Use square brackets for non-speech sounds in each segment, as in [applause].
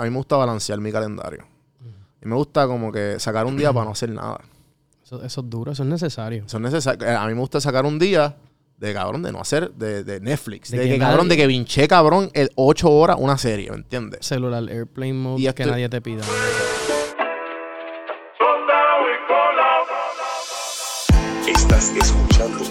a mí me gusta balancear mi calendario. Y me gusta como que sacar un día para no hacer nada. Eso, eso es duro, eso es necesario. Eso es necesario. Eh, A mí me gusta sacar un día de cabrón, de no hacer, de, de Netflix. De De, que que, cabrón, nadie- de que vinché cabrón el 8 horas una serie, ¿me entiendes? Celular, airplane mode, Y que nadie te pida. Estás escuchando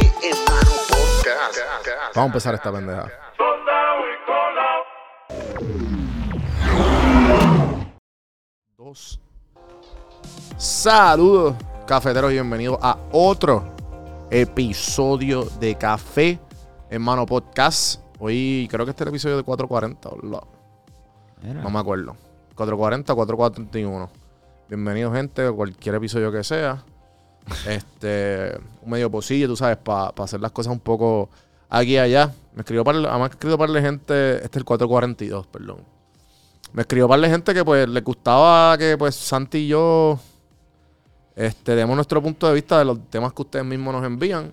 Café en mano podcast. Vamos a empezar esta pendeja. Dos. Saludos, cafeteros, y bienvenidos a otro episodio de Café en Mano Podcast. Hoy creo que este es el episodio de 440, ¿verdad? No me acuerdo. 440, 441. Bienvenido, gente, a cualquier episodio que sea. Este, un medio posillo, tú sabes, para hacer las cosas un poco aquí y allá. Me escribió para, además escribió para la gente, este es el 442, perdón. Me escribió para la gente que pues le gustaba que pues Santi y yo este, demos nuestro punto de vista de los temas que ustedes mismos nos envían.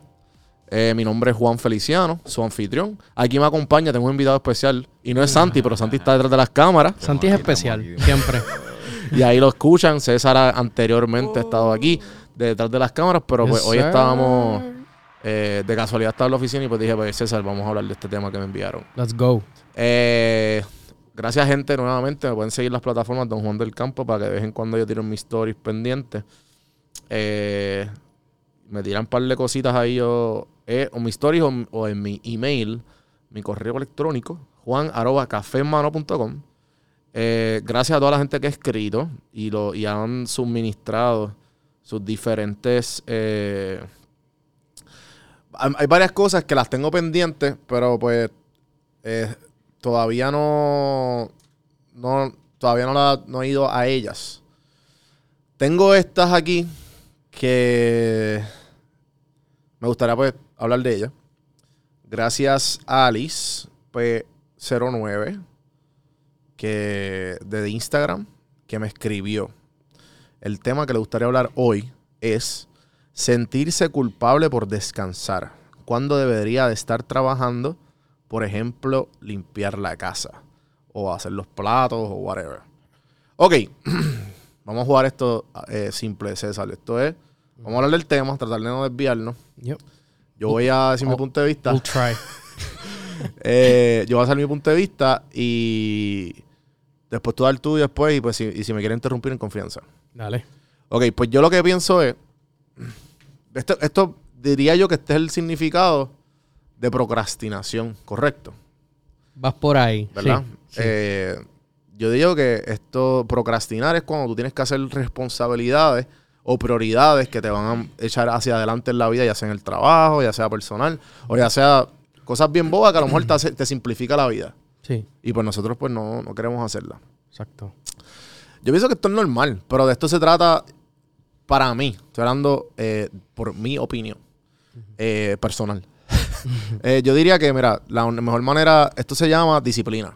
Eh, mi nombre es Juan Feliciano, su anfitrión. Aquí me acompaña, tengo un invitado especial. Y no es Santi, pero Santi está detrás de las cámaras. Santi es especial, siempre. [laughs] Y ahí lo escuchan. César ha- anteriormente ha estado aquí detrás de las cámaras, pero pues hoy sir. estábamos eh, de casualidad estaba en la oficina y pues dije, pues César, vamos a hablar de este tema que me enviaron. Let's go. Eh, gracias gente nuevamente. Me pueden seguir las plataformas Don Juan del Campo para que de vez en cuando yo tiro mis stories pendientes. Eh, me tiran un par de cositas ahí o, eh, o mis stories o, o en mi email, mi correo electrónico, juan arroba gracias a toda la gente que ha escrito y, lo, y han suministrado sus diferentes... eh, hay varias cosas que las tengo pendientes, pero pues eh, todavía no, no todavía no, la- no he ido a ellas. Tengo estas aquí que me gustaría pues hablar de ellas. Gracias a Alice P09 que de Instagram que me escribió. El tema que le gustaría hablar hoy es sentirse culpable por descansar. ¿Cuándo debería de estar trabajando? Por ejemplo, limpiar la casa o hacer los platos o whatever. Ok, [clears throat] vamos a jugar esto eh, simple, César. Esto es, vamos a hablar del tema, tratar de no desviarnos. Yep. Yo voy a decir mi punto de vista. We'll try. [laughs] Eh, yo voy a hacer mi punto de vista y después tú dar el tuyo después y pues si, y si me quieren interrumpir en confianza. Dale. Ok, pues yo lo que pienso es, esto, esto diría yo que este es el significado de procrastinación, correcto, Vas por ahí. ¿verdad? Sí, sí. Eh, yo digo que esto, procrastinar es cuando tú tienes que hacer responsabilidades o prioridades que te van a echar hacia adelante en la vida, ya sea en el trabajo, ya sea personal, o ya sea cosas bien bobas que a lo mejor te, te simplifica la vida. Sí, Y pues nosotros pues no, no queremos hacerla. exacto. Yo pienso que esto es normal, pero de esto se trata para mí. Estoy hablando eh, por mi opinión eh, personal. [laughs] Eh, yo diría que, mira, la mejor manera, esto se llama disciplina.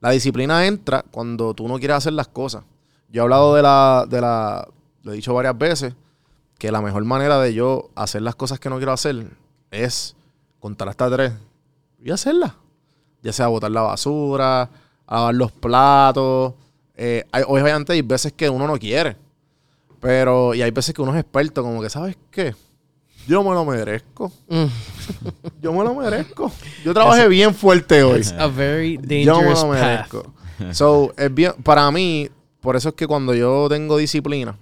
La disciplina entra cuando tú no quieres hacer las cosas. Yo he hablado de la, de la, lo he dicho varias veces, que la mejor manera de yo hacer las cosas que no quiero hacer es contar hasta tres y hacerlas. Ya sea botar la basura, lavar los platos. Eh, hay- obviamente hay veces que uno no quiere. Pero, y hay veces que uno es experto, como que, ¿sabes qué? Yo me lo merezco. Mm. Yo me lo merezco. Yo trabajé bien fuerte hoy. It's a very Yo me lo path. merezco. So, es bien, para mí, por eso es que cuando yo tengo disciplina,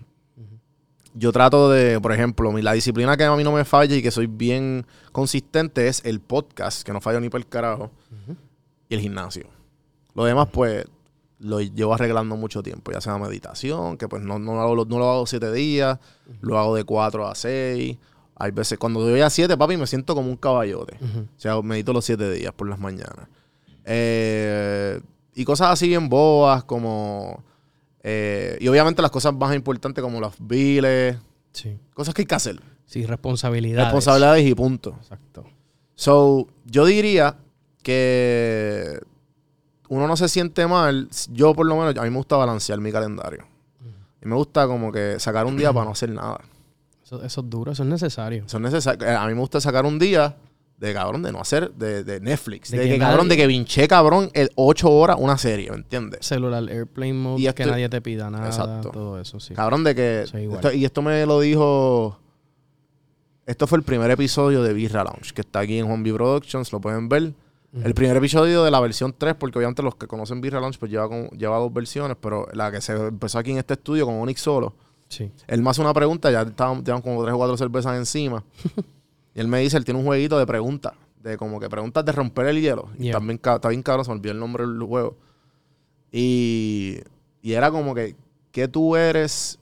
yo trato de, por ejemplo, la disciplina que a mí no me falla y que soy bien consistente es el podcast, que no fallo ni por el carajo, y el gimnasio. Lo demás, pues, lo llevo arreglando mucho tiempo, ya sea meditación, que pues no, no, lo, hago, no lo hago siete días, lo hago de cuatro a seis. Hay veces, cuando doy a siete, papi, me siento como un caballote. O sea, medito los siete días por las mañanas. Eh, y cosas así bien boas como... eh, y obviamente las cosas más importantes como los biles, Sí. cosas que hay que hacer. Sí, responsabilidades. Responsabilidades y punto. Exacto. So, yo diría que uno no se siente mal. Yo, por lo menos, a mí me gusta balancear mi calendario. Y me gusta como que sacar un día para no hacer nada. Eso, eso es duro, eso es necesario. Eso es necesario. Eh, A mí me gusta sacar un día de cabrón de no hacer de, de Netflix. De De, que que, cabrón, nadie- de que vinché cabrón el 8 horas una serie, ¿me entiendes? Celular, airplane mode, Y que nadie te pida nada, Exacto. todo eso, sí. Cabrón, de que. Esto- y esto me lo dijo. Esto fue el primer episodio de Birra Lounge, que está aquí en Juan B Productions, lo pueden ver. El primer episodio de la versión 3, porque obviamente los que conocen Birra Lounge, pues lleva, con- lleva dos versiones, pero la que se empezó aquí en este estudio con Onyx solo. Sí. Él me hace una pregunta, ya estaban, como tres o cuatro cervezas encima. [laughs] y él me dice, él tiene un jueguito de preguntas, de como que preguntas de romper el hielo. Y también está bien cabrón, se me olvidó el nombre del juego. Y, y era como que, ¿qué tú eres?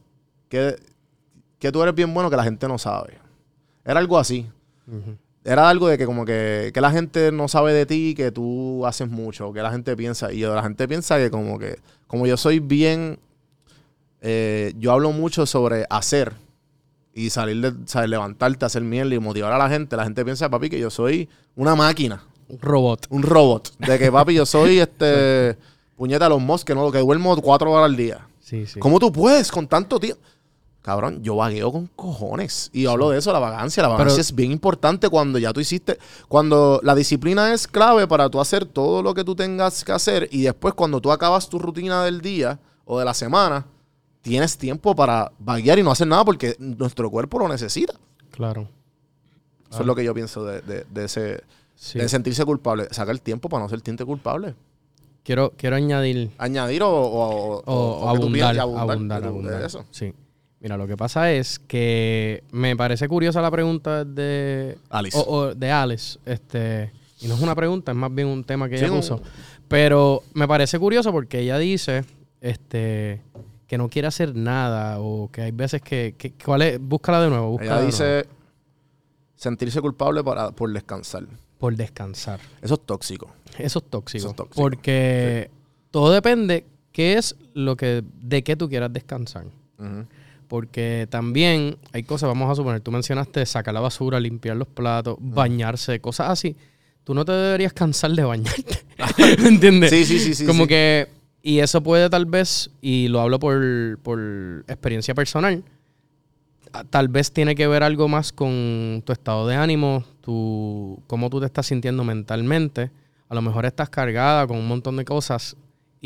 ¿Qué, qué tú eres bien bueno que la gente no sabe? Era algo así. Era algo de que como que, que la gente no sabe de ti, que tú haces mucho, que la gente piensa. Y la gente piensa que como que, como yo soy bien, eh, yo hablo mucho sobre hacer y salir de, saber levantarte, hacer mierda y motivar a la gente. La gente piensa, papi, que yo soy una máquina, Un robot. un robot. De que, papi, yo soy [laughs] este, puñeta, los mos que no, que duermo cuatro horas al día. Sí, sí. ¿Cómo tú puedes con tanto tiempo? Cabrón, yo vagueo con cojones. Y hablo de eso, la vagancia. La vagancia Pero- es bien importante cuando ya tú hiciste. Cuando la disciplina es clave para tú hacer todo lo que tú tengas que hacer. Y después, cuando tú acabas tu rutina del día o de la semana, tienes tiempo para vaguear y no hacer nada porque nuestro cuerpo lo necesita. Claro. Eso es lo que yo pienso de, de- de ese. Sí. De sentirse culpable. Sacar el tiempo para no sentirte culpable. Quiero, quiero añadir Añadir o, o, abundar, abundar, abundar. de eso. Sí. Mira, lo que pasa es que me parece curiosa la pregunta de Alice. o- o de Alice, este, y no es una pregunta, es más bien un tema que Sí, ella puso. Pero me parece curioso porque ella dice, este, que no quiere hacer nada o que hay veces que, que ¿cuál es? Búscala de nuevo, búscala Ella de nuevo. dice sentirse culpable para, por descansar. por descansar. Eso es tóxico. Eso es tóxico. Eso es tóxico. Porque todo depende qué es lo que de qué tú quieras descansar. Ujú. Porque también hay cosas, vamos a suponer, tú mencionaste sacar la basura, limpiar los platos, bañarse, cosas así. Tú no te deberías cansar de bañarte. [laughs] ¿Me entiendes? Sí, sí, sí, sí. Como sí. que, y eso puede tal vez, y lo hablo por, por experiencia personal, tal vez tiene que ver algo más con tu estado de ánimo, tu, cómo tú te estás sintiendo mentalmente. A lo mejor estás cargada con un montón de cosas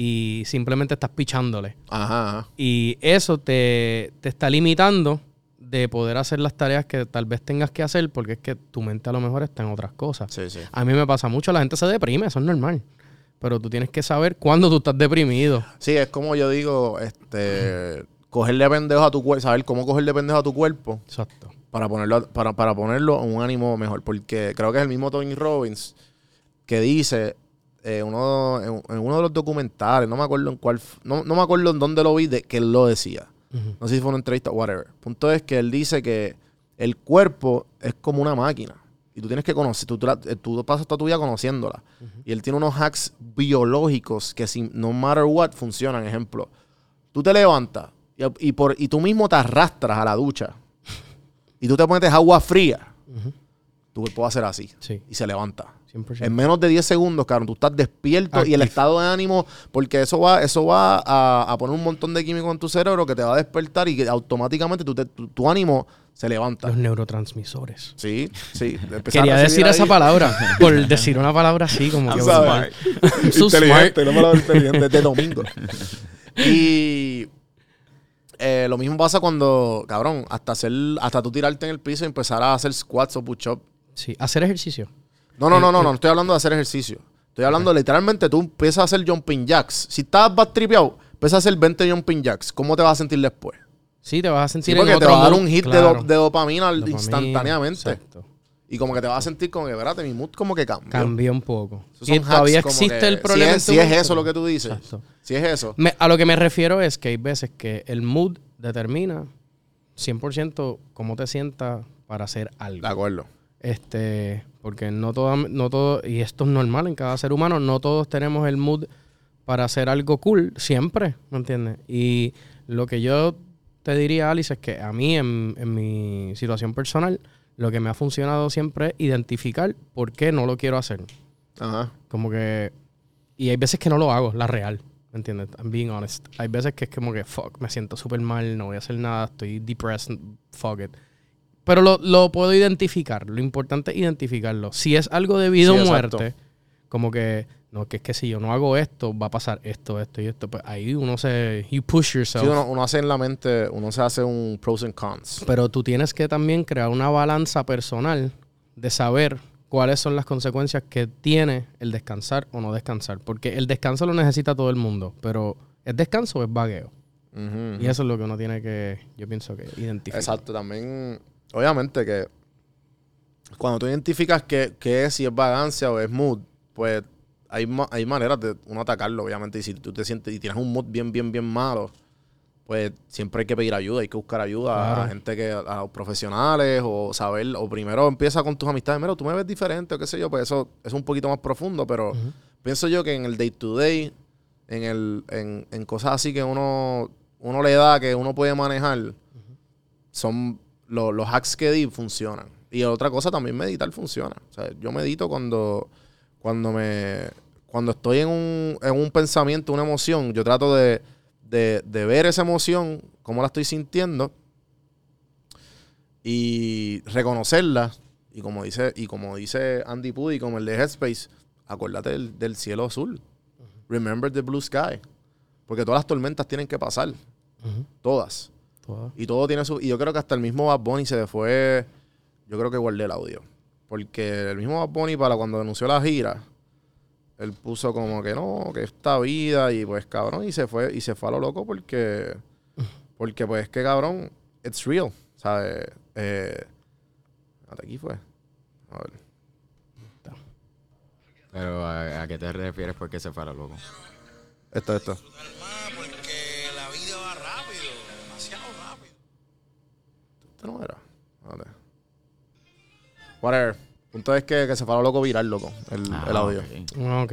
y simplemente estás pichándole. Ajá, ajá. Y eso te, te está limitando de poder hacer las tareas que tal vez tengas que hacer porque es que tu mente a lo mejor está en otras cosas. Sí, sí. A mí me pasa mucho, la gente se deprime, eso es normal. Pero tú tienes que saber cuándo tú estás deprimido. Sí, es como yo digo, este, cogerle pendejo a tu cuerpo, saber cómo cogerle pendejo a tu cuerpo Exacto. para ponerlo, para, para ponerlo en un ánimo mejor. Porque creo que es el mismo Tony Robbins que dice eh, uno, en, en uno de los documentales, no me acuerdo en cuál, no, no me acuerdo en dónde lo vi, de, que él lo decía. No sé si fue una entrevista whatever. Punto es que él dice que el cuerpo es como una máquina. Y tú tienes que conocer, tú, tú, eh, tú pasas toda tu vida conociéndola. Y él tiene unos hacks biológicos que sin, no matter what funcionan. Ejemplo, tú te levantas y, y por, y tú mismo te arrastras a la ducha. [laughs] Y tú te metes agua fría. Ujú. Tu cuerpo va a hacer así. Sí, Y se levanta. 100%. En menos de 10 segundos, cabrón, tú estás despierto y el estado de ánimo, porque eso va, eso va a, a poner un montón de químicos en tu cerebro que te va a despertar y que automáticamente te- tu, tu ánimo se levanta. Los neurotransmisores. Sí, sí. Quería decir esa palabra. [laughs] por decir una palabra así, como que. Sabes. So [laughs] inteligente, no palabra inteligente, de [laughs] domingo. Y eh, lo mismo pasa cuando, cabrón, hasta hacer, hasta tú tirarte en el piso y empezar a hacer squats o push-up. Sí, hacer ejercicio. No, no, no, no, no, no estoy hablando de hacer ejercicio. Estoy hablando literalmente, tú empiezas a hacer jumping jacks. Si estás bad tripeado, empiezas a hacer 20 jumping jacks. ¿Cómo te vas a sentir después? Sí, te vas a Sí, sentir porque en te va a dar un hit de, claro. do- de dopamina, instantáneamente. Exacto. Y como que te vas a sentir como que, espérate, mi mood como que cambia. Cambió un poco. Y todavía existe que- el problema. Si es, si eso lo que tú dices. Exacto. Si es eso. Me- a lo que me refiero es que hay veces que el mood determina 100% cómo te sientas para hacer algo. De acuerdo. Este, porque no todo, no todo, y esto es normal en cada ser humano, no todos tenemos el mood para hacer algo cool siempre, ¿me entiendes? Y lo que yo te diría, Alice, es que a mí, en, en mi situación personal, lo que me ha funcionado siempre es identificar por qué no lo quiero hacer. Ajá. Como que. Y hay veces que no lo hago, la real. ¿Me entiendes? I'm being honest. Hay veces que es como que, fuck, me siento súper mal, no voy a hacer nada, estoy depressed, fuck it. Pero lo, lo puedo identificar. Lo importante es identificarlo. Si es algo de vida Sí, o exacto. muerte, como que, no, que es que si yo no hago esto, va a pasar esto, esto y esto. Pues ahí uno se. You push yourself. Sí, uno, uno hace en la mente, uno se hace un pros and cons. Pero tú tienes que también crear una balanza personal de saber cuáles son las consecuencias que tiene el descansar o no descansar. Porque el descanso lo necesita todo el mundo, pero ¿es descanso o es vagueo? Y eso es lo que uno tiene que, yo pienso que identificar. Exacto, también, obviamente que cuando tú identificas qué, qué es, si es vagancia o es mood, pues hay, ma- hay maneras de uno atacarlo, obviamente. Y si tú te sientes y tienes un mood bien, bien, bien malo, pues siempre hay que pedir ayuda, hay que buscar ayuda a Claro. gente que, a los profesionales o saber, o primero empieza con tus amistades, mira, tú me ves diferente o qué sé yo, pues eso es un poquito más profundo, pero pienso yo que en el day to day, en, el, en, en cosas así que uno, uno le da, que uno puede manejar, son lo- los hacks que di funcionan. Y otra cosa también meditar funciona. O sea, yo medito cuando, cuando me cuando estoy en un, en un pensamiento, una emoción, yo trato de, de, de ver esa emoción, cómo la estoy sintiendo, y reconocerla. Y como dice, y como dice Andy Pudi, como el de Headspace, acuérdate del, del cielo azul. Remember the blue sky. Porque todas las tormentas tienen que pasar. Todas. Y todo tiene su. Y yo creo que hasta el mismo Bad Bunny se le fue. Yo creo que guardé el audio. Porque el mismo Bad Bunny, para cuando anunció la gira, él puso como que no, que esta vida, y pues cabrón, y se fue, y se fue a lo loco porque. Porque pues que cabrón, it's real. ¿Sabes? Eh, hasta aquí fue. A ver. Pero ¿a, a qué te refieres por qué se fuera loco? Esto, esto. Esto no era. Vale. Whatever. Punto es que, que se fue a lo loco viral, loco, el, Ah, el audio. ok. Ok.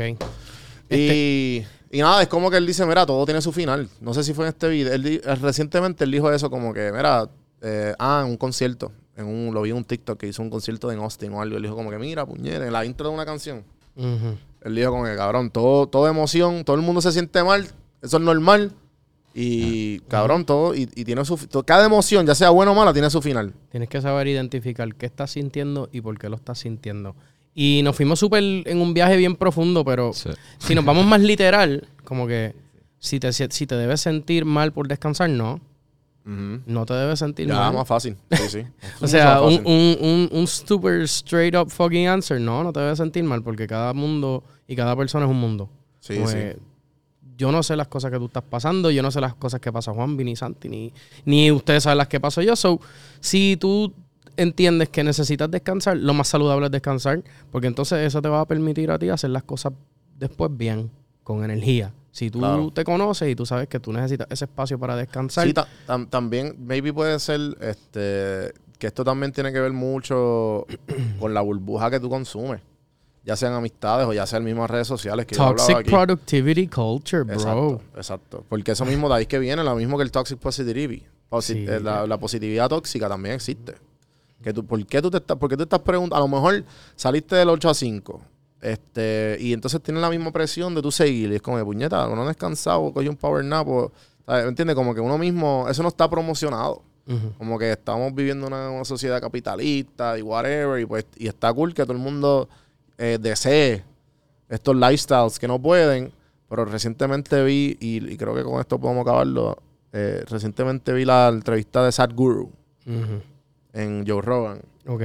Y, y nada, es como que él dice, mira, todo tiene su final. No sé si fue en este video. Él, recientemente él dijo eso como que, mira, eh, ah, en un concierto. En un, lo vi en un TikTok que hizo un concierto en Austin o algo. Él dijo como que, mira, puñera, en la intro de una canción. Ujú. Él dijo como que, cabrón, todo, todo emoción, todo el mundo se siente mal. Eso es normal. Y, cabrón, todo, y, y tiene su... fi- to- Cada emoción, ya sea buena o mala, tiene su final. Tienes que saber identificar qué estás sintiendo y por qué lo estás sintiendo. Y nos fuimos súper en un viaje bien profundo, pero Sí. si nos vamos más literal, como que si te, si te debes sentir mal por descansar, no. No te debes sentir Ya, mal. más fácil. Sí, sí. [laughs] O sea, un, un, un, un super straight up fucking answer, no, no te debes sentir mal porque cada mundo y cada persona es un mundo. Sí, Como sí. que Yo no sé las cosas que tú estás pasando, yo no sé las cosas que pasa Juan, ni Santi, ni, ni ustedes saben las que paso yo. So, si tú entiendes que necesitas descansar, lo más saludable es descansar, porque entonces eso te va a permitir a ti hacer las cosas después bien, con energía. Si tú Claro. te conoces y tú sabes que tú necesitas ese espacio para descansar, Sí, ta- tam- también, maybe puede ser este, que esto también tiene que ver mucho [clears throat] con la burbuja que tú consumes. Ya sean amistades o ya sean mismas redes sociales que yo toxic aquí. productivity culture, bro. Exacto, exacto. Porque eso mismo de ahí que viene, lo mismo que el toxic positivity. Posi- Sí. eh, la, la positividad tóxica también existe. Que tú, ¿por, qué tú te estás, ¿Por qué tú estás preguntando? A lo mejor saliste del 8 a 5 este, y entonces tienes la misma presión de tú seguir. Y es como de puñeta, uno descansado, coge un power nap. o- ¿sabes? ¿Me entiendes? Como que uno mismo, eso no está promocionado. Como que estamos viviendo una, una sociedad capitalista y whatever. Y pues y está cool que todo el mundo eh, desee estos lifestyles que no pueden. Pero recientemente vi, y, y creo que con esto podemos acabarlo. eh, recientemente vi la entrevista de Sadhguru Ujú. en Joe Rogan. Ok.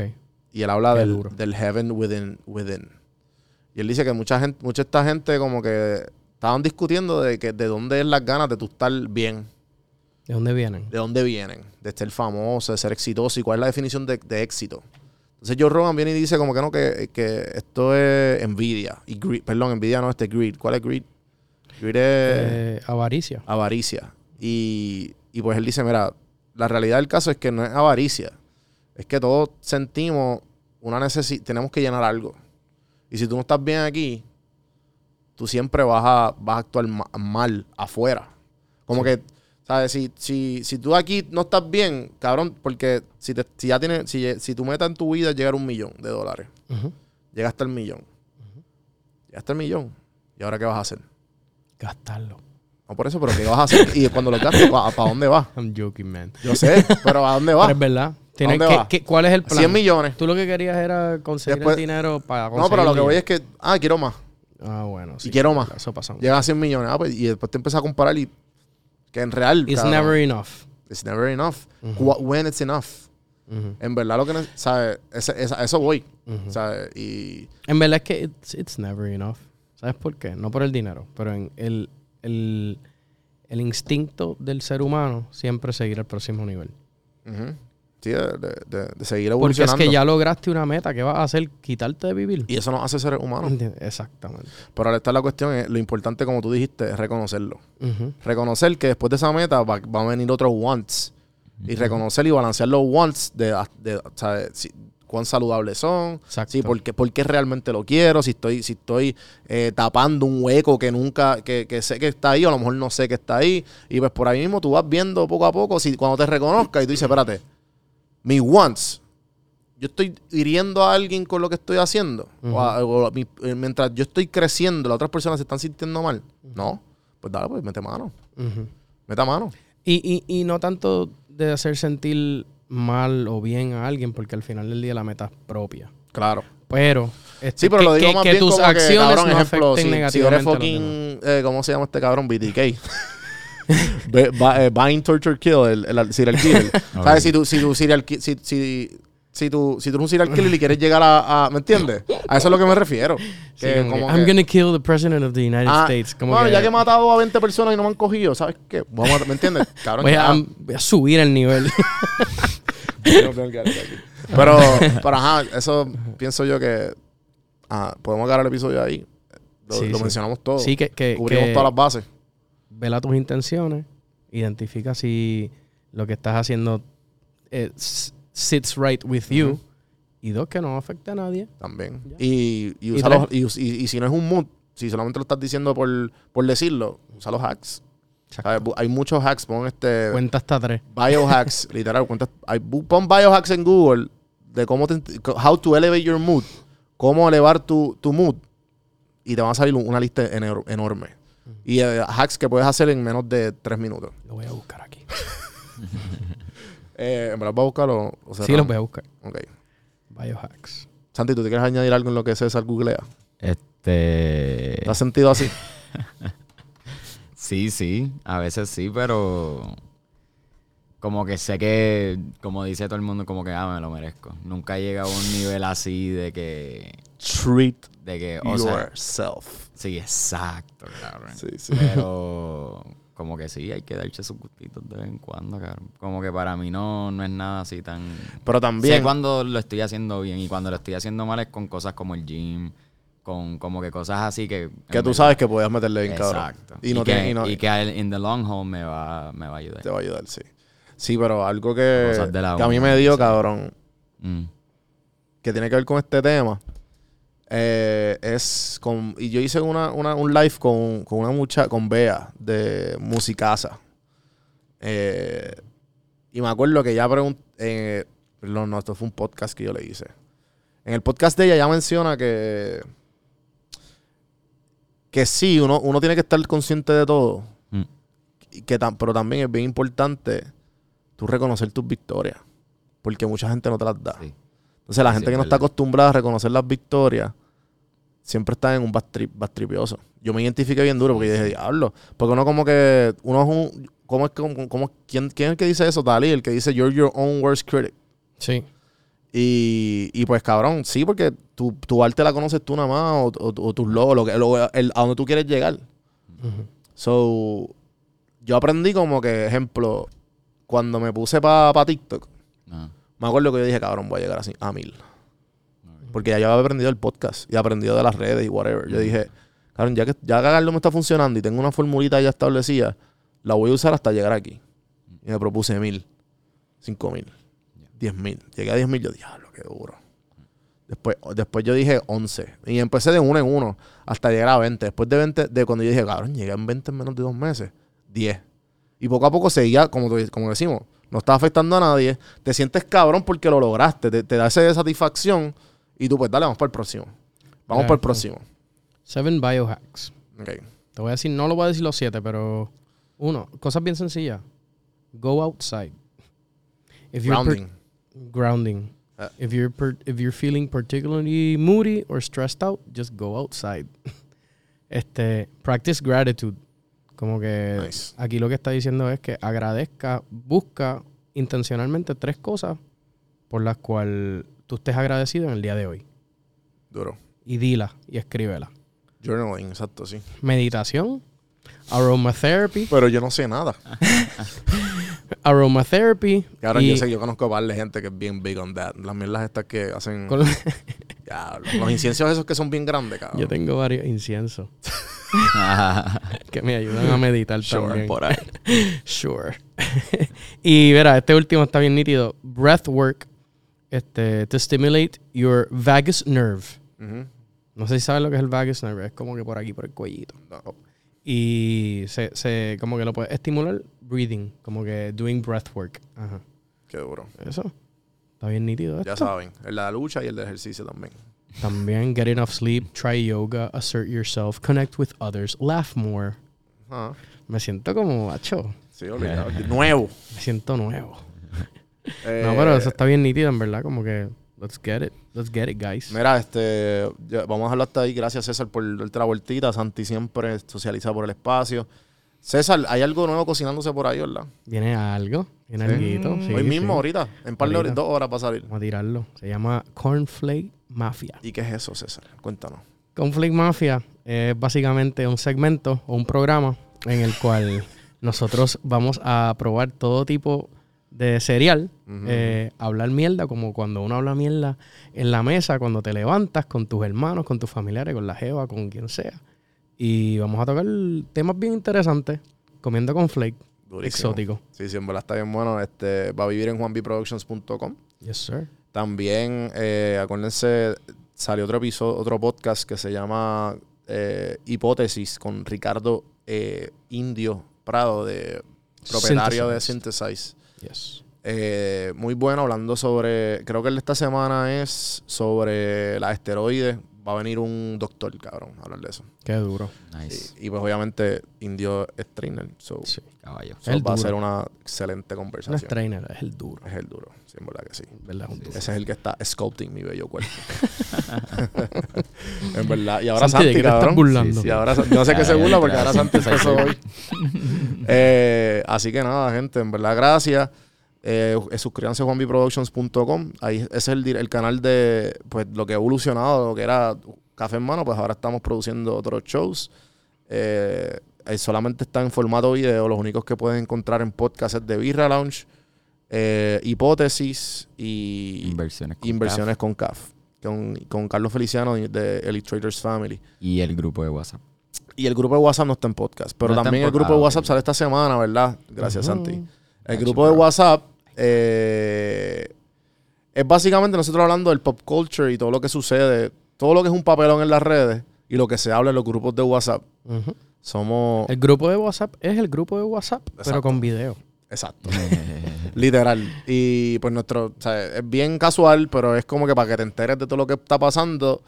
Y él habla del, del heaven within, within. Y él dice que mucha gente, mucha esta gente como que estaban discutiendo de que de dónde es las ganas de tú estar bien. ¿De dónde vienen? de dónde vienen, de ser famoso, de ser exitoso y cuál es la definición de, de éxito. Entonces Joe Rogan viene y dice como que no, que, que esto es envidia. Y greed, perdón, envidia no, este greed. ¿Cuál es greed? Greed es Eh, avaricia. avaricia. Y, y pues él dice, mira, la realidad del caso es que no es avaricia. Es que todos sentimos una necesidad, tenemos que llenar algo. Y si tú no estás bien aquí, tú siempre vas a, vas a actuar ma- mal afuera. Como que, ¿sabes? Si, si, si tú aquí no estás bien, cabrón, porque si, te- si ya tienes, si, si tu meta en tu vida es llegar a un millón de dólares, Ujú. llegaste al millón. Llegaste al millón. ¿Y ahora qué vas a hacer? Gastarlo. No por eso, pero ¿qué vas a hacer? Y cuando lo gastes, ¿para dónde vas? I'm joking, man. Yo sé, pero ¿a dónde vas? Pero es verdad. Tiene dónde que- ¿Cuál es el plan? 100 millones. Tú lo que querías era conseguir Después- el dinero para No, pero lo que voy es que, ah, quiero más. Ah, bueno. Y quiero más. Eso pasa. Llega a 100 millones. Ah, pues, y después te empiezas a comparar y que en real. It's cabrón, never enough. It's never enough. Wh- When it's enough. Ujú. En verdad lo que... ¿sabes? Eso voy. ¿sabes? Y... En verdad es que it's, it's never enough. ¿Sabes por qué? No por el dinero, pero en el, el, el instinto del ser humano siempre seguir al próximo nivel. Sí, de, de- de- de seguir Porque es evolucionando. que ya lograste una meta. ¿Qué vas a hacer? ¿Quitarte de vivir? Y eso nos hace seres humanos. Exactamente. Pero ahora está la cuestión, es, lo importante, como tú dijiste, es reconocerlo. Reconocer que después de esa meta va, va a venir otros wants. Y reconocer y balancear los wants de, de. Si- cuán saludables son. Exacto. Sí, por qué, por qué realmente lo quiero. Si estoy, si estoy eh, tapando un hueco que nunca, que, que sé que está ahí, o a lo mejor no sé que está ahí. Y pues por ahí mismo tú vas viendo poco a poco, si cuando te reconozcas y tú dices, espérate, mis wants, yo estoy hiriendo a alguien con lo que estoy haciendo. o a- o a mi- eh, mientras yo estoy creciendo, las otras personas se están sintiendo mal. No, pues dale, pues mete mano. Ujú. Meta mano. Y, y, y no tanto de hacer sentir mal o bien a alguien, porque al final del día la meta es propia. Claro. Pero, este, Sí, pero que, lo digo que- más que bien tus como que, acciones cabrón, no ejemplo, afecten si, si negativamente eres fucking, eh, ¿cómo se llama este cabrón? BTK. [laughs] Eh, Bind, Torture, Kill, el, el serial killer. [laughs] ¿Sabes? Si tú, si tú serial ki- si, si, si tú, si tú eres un serial killer y quieres llegar a, a- ¿me entiendes? A eso es lo que me refiero. Sí, Que como que, como I'm que- gonna kill the president of the United Ah, States. Como bueno, que, ya que he matado a 20 personas y no me han cogido, ¿sabes qué? Vamos a- ¿Me entiendes? [laughs] Cabrón, voy, a, voy a subir el nivel. [laughs] Pero, pero ajá, eso pienso yo que ajá, podemos agarrar el episodio ahí. Lo, Sí, lo sí. mencionamos todo. sí, que, que, Cubrimos que todas las bases. Vela tus intenciones, identifica si lo que estás haciendo eh, sits right with you. Y dos, que no afecte a nadie. También. Y, y, Y usa los- y, y- si no es un mood, si solamente lo estás diciendo por, por decirlo, usa los hacks. Hay muchos hacks. Pon este Cuenta hasta tres. biohacks, [laughs] literal. cuenta- hay, pon biohacks en Google de cómo te, how to elevate your mood. Cómo elevar tu, tu mood. Y te va a salir una lista enor- enorme. Y eh, hacks que puedes hacer en menos de tres minutos. Lo voy a buscar aquí. [laughs] Eh, ¿En verdad vas a buscarlo? O sea, Sí, los voy a buscar. Ok. Biohacks. Santi, ¿tú te quieres añadir algo en lo que César googlea? Este. ¿Te has sentido así? [laughs] Sí, sí, a veces sí, pero como que sé que, como dice todo el mundo, como que ah, me lo merezco. Nunca he llegado a un nivel así de que, Treat de que, o sea, yourself. Sí, exacto, cabrón. Sí, sí. Pero [laughs] como que sí, hay que darse sus gustitos de vez en cuando, cabrón. Como que para mí no, no es nada así tan... Pero también. Sé cuando lo estoy haciendo bien y cuando lo estoy haciendo mal es con cosas como el gym, con como que cosas así que... que en tú verdad- sabes que podías meterle bien, cabrón. Exacto. Y no que, tiene- y no- y que in the long haul me va, me va a ayudar. Te va a ayudar, sí. Sí, pero algo que, que a mí me dio, sí. cabrón, Mm. que tiene que ver con este tema, eh, es con... Y yo hice una, una- un live con, con una muchacha, con Bea, de Musicasa. Eh, y me acuerdo que ella preguntó... no, no, esto fue un podcast que yo le hice. En el podcast de ella ya menciona que... Que sí, uno, uno tiene que estar consciente de todo. Mm. y que tam- pero también es bien importante tú reconocer tus victorias. Porque mucha gente no te las da. Sí. Entonces la Sí, gente que no es está acostumbrada a reconocer las victorias siempre está en un bad trip, bad tripioso. Yo me identifiqué bien duro porque yo dije, diablo. Porque uno como que, uno es un, ¿cómo es que, cómo- quién, quién es el que dice eso? Dalí, el que dice, you're your own worst critic. Sí. Y, y pues cabrón, sí, porque tu, tu arte la conoces tú nada más o, o- o tus logros, lo que, lo- el- a donde tú quieres llegar. So, yo aprendí como que, ejemplo, cuando me puse para TikTok, Ah. me acuerdo que yo dije, cabrón, voy a llegar así, a mil. Porque ya yo había aprendido el podcast y aprendido de las redes y whatever. Yo dije, cabrón, ya que ya Cagarlo me está funcionando y tengo una formulita ya establecida, la voy a usar hasta llegar aquí. Y me propuse mil, cinco mil, diez mil. Llegué a diez mil, yo diablo, qué duro. Después, después yo dije 11. Y empecé de uno en uno hasta llegar a 20. Después de 20, de cuando yo dije, cabrón, llegué a 20 en menos de dos meses. 10. Y poco a poco seguía, como, como decimos, no está afectando a nadie. Te sientes cabrón porque lo lograste. Te, te da esa satisfacción. Y tú, pues dale, vamos para el próximo. Vamos para el próximo. Seven biohacks. Ok. Te voy a decir, no lo voy a decir los siete, pero uno, cosas bien sencillas. Go outside. If you're per- Grounding. grounding. Ah. if you're per- if you're feeling particularly moody or stressed out, just go outside. [laughs] este, practice gratitude. Como que Nice. aquí lo que está diciendo es que agradezca, busca intencionalmente tres cosas por las cuales tú estés agradecido en el día de hoy. Duro. Y dila y escríbela. Journaling, exacto, sí. Meditación, aromatherapy, Pero yo no sé nada. [laughs] aromatherapy. Y yo sé, yo conozco a par de gente que es bien big on that. Las mierdas estas que hacen. con- [laughs] Diablo, los inciensos esos que son bien grandes, cabrón. yo tengo varios inciensos [laughs] que me ayudan a meditar Sure, también. por ahí. Sure. y verá, este último está bien nítido. Breathwork, este, to stimulate your vagus nerve. No sé si sabes lo que es el vagus nerve, es como que por aquí, por el cuellito. No. Y se, se como que lo puede estimular breathing, como que doing breathwork. Ajá. Qué duro. Eso. Está bien nítido Ya esto. saben. El de la lucha y el de ejercicio también. También get enough sleep, try yoga, assert yourself, connect with others, laugh more. Ajá. Me siento como macho. Sí, obligado. Nuevo. Me siento nuevo. Eh, No, pero eso está bien nítido, en verdad. Como que, let's get it. Let's get it, guys. Mira, este, ya- vamos a dejarlo hasta ahí. Gracias, César, por darte la vueltita. Santi siempre socializa por el espacio. César, hay algo nuevo cocinándose por ahí, ¿verdad? Viene algo. Viene Sí. alguito. Sí, Hoy mismo, sí. ahorita. En par de horas, dos horas para salir. Vamos a tirarlo. Se llama Cornflake Mafia. ¿Y qué es eso, César? Cuéntanos. Cornflake Mafia es básicamente un segmento o un programa en el cual [laughs] nosotros vamos a probar todo tipo de cereal, Ujú. eh, hablar mierda, como cuando uno habla mierda en la mesa, cuando te levantas con tus hermanos, con tus familiares, con la jeva, con quien sea. Y vamos a tocar temas bien interesantes, comiendo con flake, Durísimo. exótico. Sí, sí, en verdad está bien bueno. Este, va a vivir en juanbproductions.com. Yes, sir. También, eh, acuérdense, salió otro episodio, otro podcast que se llama eh, Hipótesis con Ricardo Indio Prado, de propietario de Synthesize. Yes. Eh, muy bueno, hablando sobre, creo que el de esta semana es sobre las esteroides. Va a venir un doctor, cabrón, a hablar de eso. Qué duro. Nice. Y, y pues obviamente Indio es trainer, so, Sí. Caballo. so El va a ser una excelente No es conversación. trainer, es el duro. es el duro, sí, en verdad que sí. ¿Verdad? Un duro. Ese es el que está sculpting mi bello cuerpo. [laughs] en verdad. Y ahora Santi, Santi, ¿de qué te estás cabrón. burlando? Y ahora no sé qué se burla porque ahora sí, Santi sí, empezó sí. hoy. [laughs] Eh, así que nada, gente, en verdad, gracias. Eh, eh, suscríbanse a juanbiproductions.com. Ahí ese es el, el canal de pues lo que ha evolucionado, lo que era Café en Mano, pues ahora estamos produciendo otros shows. Eh, solamente está en formato video. Los únicos que pueden encontrar en podcast es de Birra Lounge, eh, Hipótesis y Inversiones. con Inversiones con CAF. Con, con Carlos Feliciano de Elite Traders Family. CAF Y el grupo de WhatsApp. Y el grupo de WhatsApp no está en podcast. Pero No también el grupo de ah, WhatsApp sale esta semana, ¿verdad? Gracias, Ujú. Santi. El Got grupo de. WhatsApp eh, es básicamente nosotros hablando del pop culture y todo lo que sucede, todo lo que es un papelón en las redes y lo que se habla en los grupos de WhatsApp. Somos. El grupo de WhatsApp es el grupo de WhatsApp, pero con video. Exacto. [laughs] Literal. Y pues nuestro. O sea, es bien casual, pero es como que para que te enteres de todo lo que está pasando.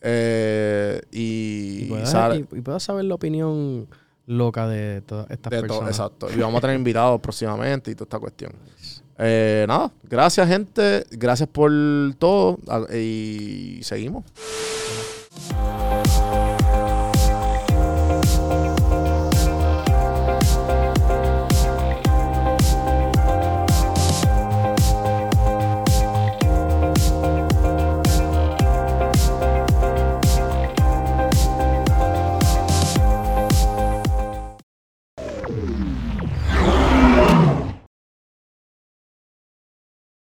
eh, y. Y puedas, sale- y- y puedas saber la opinión loca de todas estas de todo, personas. exacto. Y vamos a tener invitados próximamente y toda esta cuestión. Eh, nada, gracias gente, gracias por todo ah, y seguimos.